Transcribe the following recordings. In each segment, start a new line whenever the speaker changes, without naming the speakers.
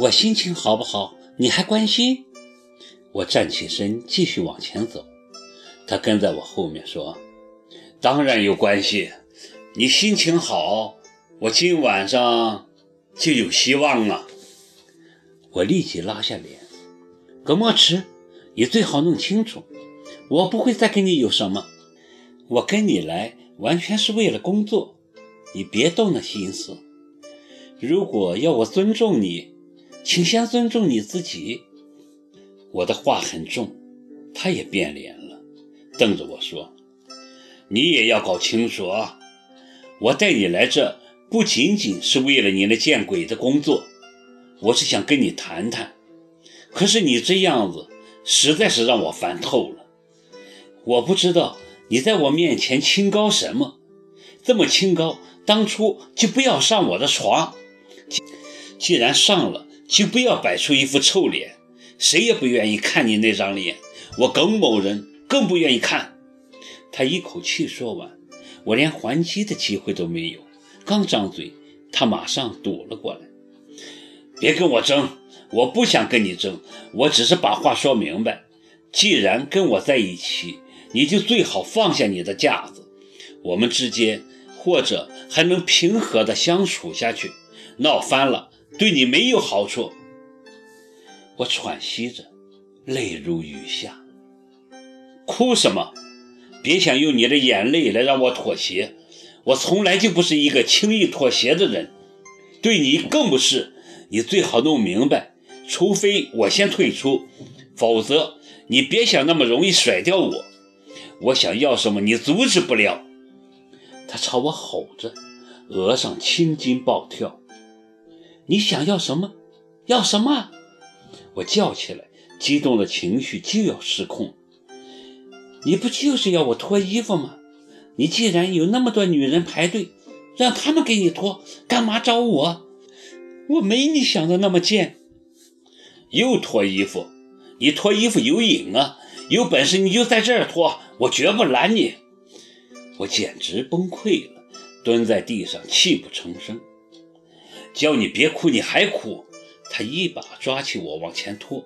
我心情好不好，你还关心？我站起身，继续往前走。他跟在我后面说：“当然有关系，你心情好，我今晚上就有希望了。”我立即拉下脸：“葛墨池，你最好弄清楚，我不会再跟你有什么。我跟你来完全是为了工作，你别动那心思。如果要我尊重你，请先尊重你自己。”我的话很重，他也变脸了。瞪着我说：“你也要搞清楚啊！我带你来这不仅仅是为了你那见鬼的工作，我是想跟你谈谈。可是你这样子实在是让我烦透了。我不知道你在我面前清高什么，这么清高，当初就不要上我的床。既然上了，就不要摆出一副臭脸，谁也不愿意看你那张脸。我耿某人。”更不愿意看。他一口气说完，我连还击的机会都没有。刚张嘴，他马上堵了过来：“别跟我争，我不想跟你争，我只是把话说明白。既然跟我在一起，你就最好放下你的架子，我们之间或者还能平和的相处下去。闹翻了，对你没有好处。”我喘息着，泪如雨下。哭什么？别想用你的眼泪来让我妥协。我从来就不是一个轻易妥协的人，对你更不是。你最好弄明白，除非我先退出，否则你别想那么容易甩掉我。我想要什么，你阻止不了。他朝我吼着，额上青筋暴跳。你想要什么？要什么？我叫起来，激动的情绪就要失控。你不就是要我脱衣服吗？你既然有那么多女人排队，让他们给你脱，干嘛找我？我没你想的那么贱。又脱衣服？你脱衣服有瘾啊？有本事你就在这儿脱，我绝不拦你。我简直崩溃了，蹲在地上泣不成声。叫你别哭，你还哭？他一把抓起我往前拖。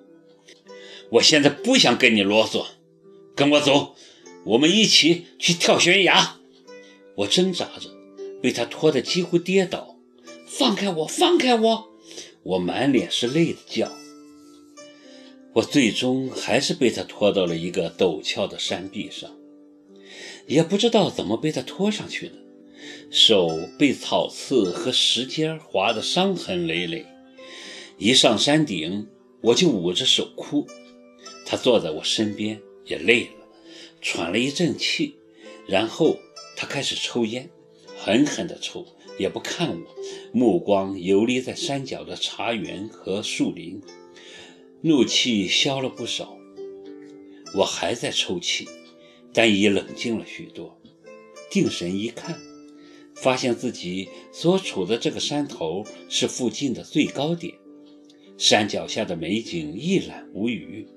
我现在不想跟你啰嗦。跟我走，我们一起去跳悬崖。我挣扎着，被他拖得几乎跌倒。放开我，放开我！我满脸是泪的叫。我最终还是被他拖到了一个陡峭的山壁上，也不知道怎么被他拖上去的，手被草刺和石尖划得伤痕累累。一上山顶，我就捂着手哭。他坐在我身边。也累了，喘了一阵气，然后他开始抽烟，狠狠地抽，也不看我，目光游离在山脚的茶园和树林，怒气消了不少。我还在抽泣，但已冷静了许多。定神一看，发现自己所处的这个山头是附近的最高点，山脚下的美景一览无余。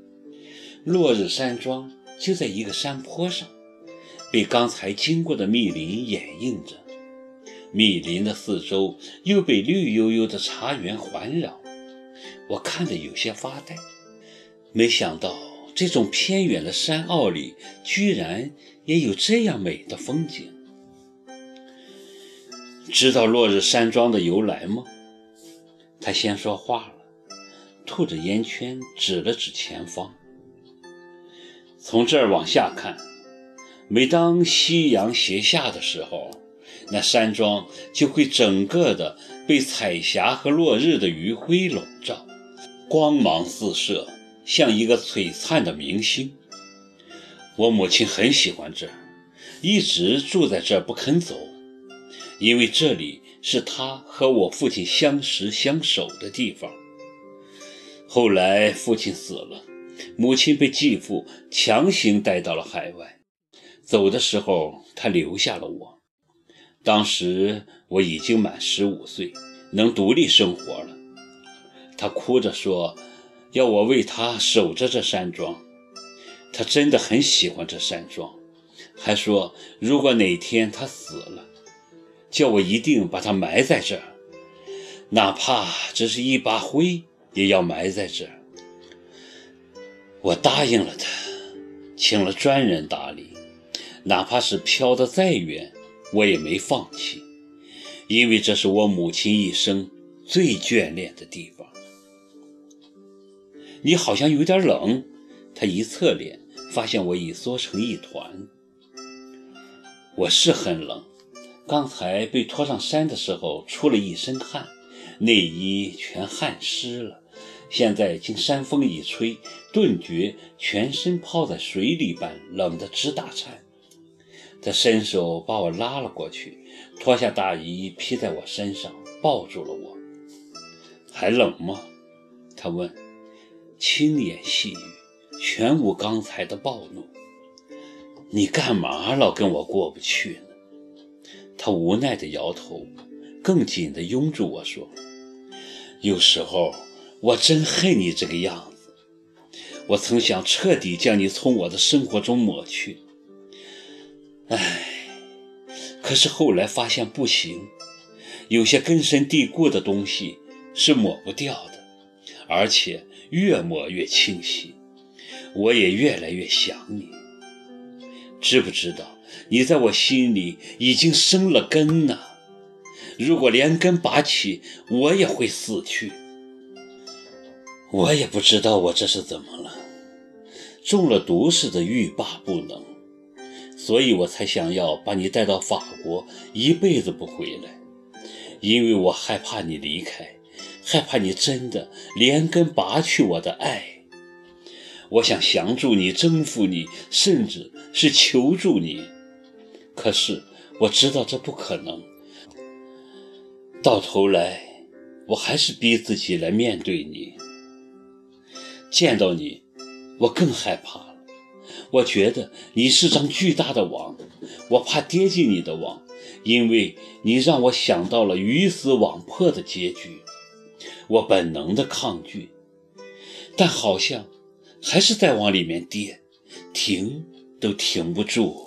落日山庄就在一个山坡上，被刚才经过的密林掩映着。密林的四周又被绿油油的茶园环绕。我看得有些发呆，没想到这种偏远的山坳里居然也有这样美的风景。知道落日山庄的由来吗？他先说话了，吐着烟圈，指了指前方。从这儿往下看，每当夕阳斜下的时候，那山庄就会整个的被彩霞和落日的余晖笼罩，光芒四射，像一个璀璨的明星。我母亲很喜欢这儿，一直住在这儿不肯走，因为这里是他和我父亲相识相守的地方。后来父亲死了。母亲被继父强行带到了海外，走的时候，他留下了我。当时我已经满十五岁，能独立生活了。他哭着说，要我为他守着这山庄。他真的很喜欢这山庄，还说如果哪天他死了，叫我一定把它埋在这，哪怕只是一把灰也要埋在这。我答应了他，请了专人打理，哪怕是飘得再远，我也没放弃，因为这是我母亲一生最眷恋的地方。你好像有点冷，他一侧脸，发现我已缩成一团。我是很冷，刚才被拖上山的时候出了一身汗，内衣全汗湿了。现在经山风一吹，顿觉全身泡在水里般冷得直打颤。他伸手把我拉了过去，脱下大衣披在我身上，抱住了我。还冷吗？他问。轻言细语，全无刚才的暴怒。你干嘛老跟我过不去呢？他无奈地摇头，更紧地拥住我说：“有时候我真恨你这个样子。我曾想彻底将你从我的生活中抹去，唉，可是后来发现不行。有些根深蒂固的东西是抹不掉的，而且……”越抹越清晰，我也越来越想你。知不知道，你在我心里已经生了根呢？如果连根拔起，我也会死去。我也不知道我这是怎么了，中了毒似的，欲罢不能，所以我才想要把你带到法国，一辈子不回来，因为我害怕你离开。害怕你真的连根拔去我的爱，我想降住你，征服你，甚至是求助你。可是我知道这不可能。到头来，我还是逼自己来面对你。见到你，我更害怕了。我觉得你是张巨大的网，我怕跌进你的网，因为你让我想到了鱼死网破的结局。我本能的抗拒，但好像还是在往里面跌，停都停不住。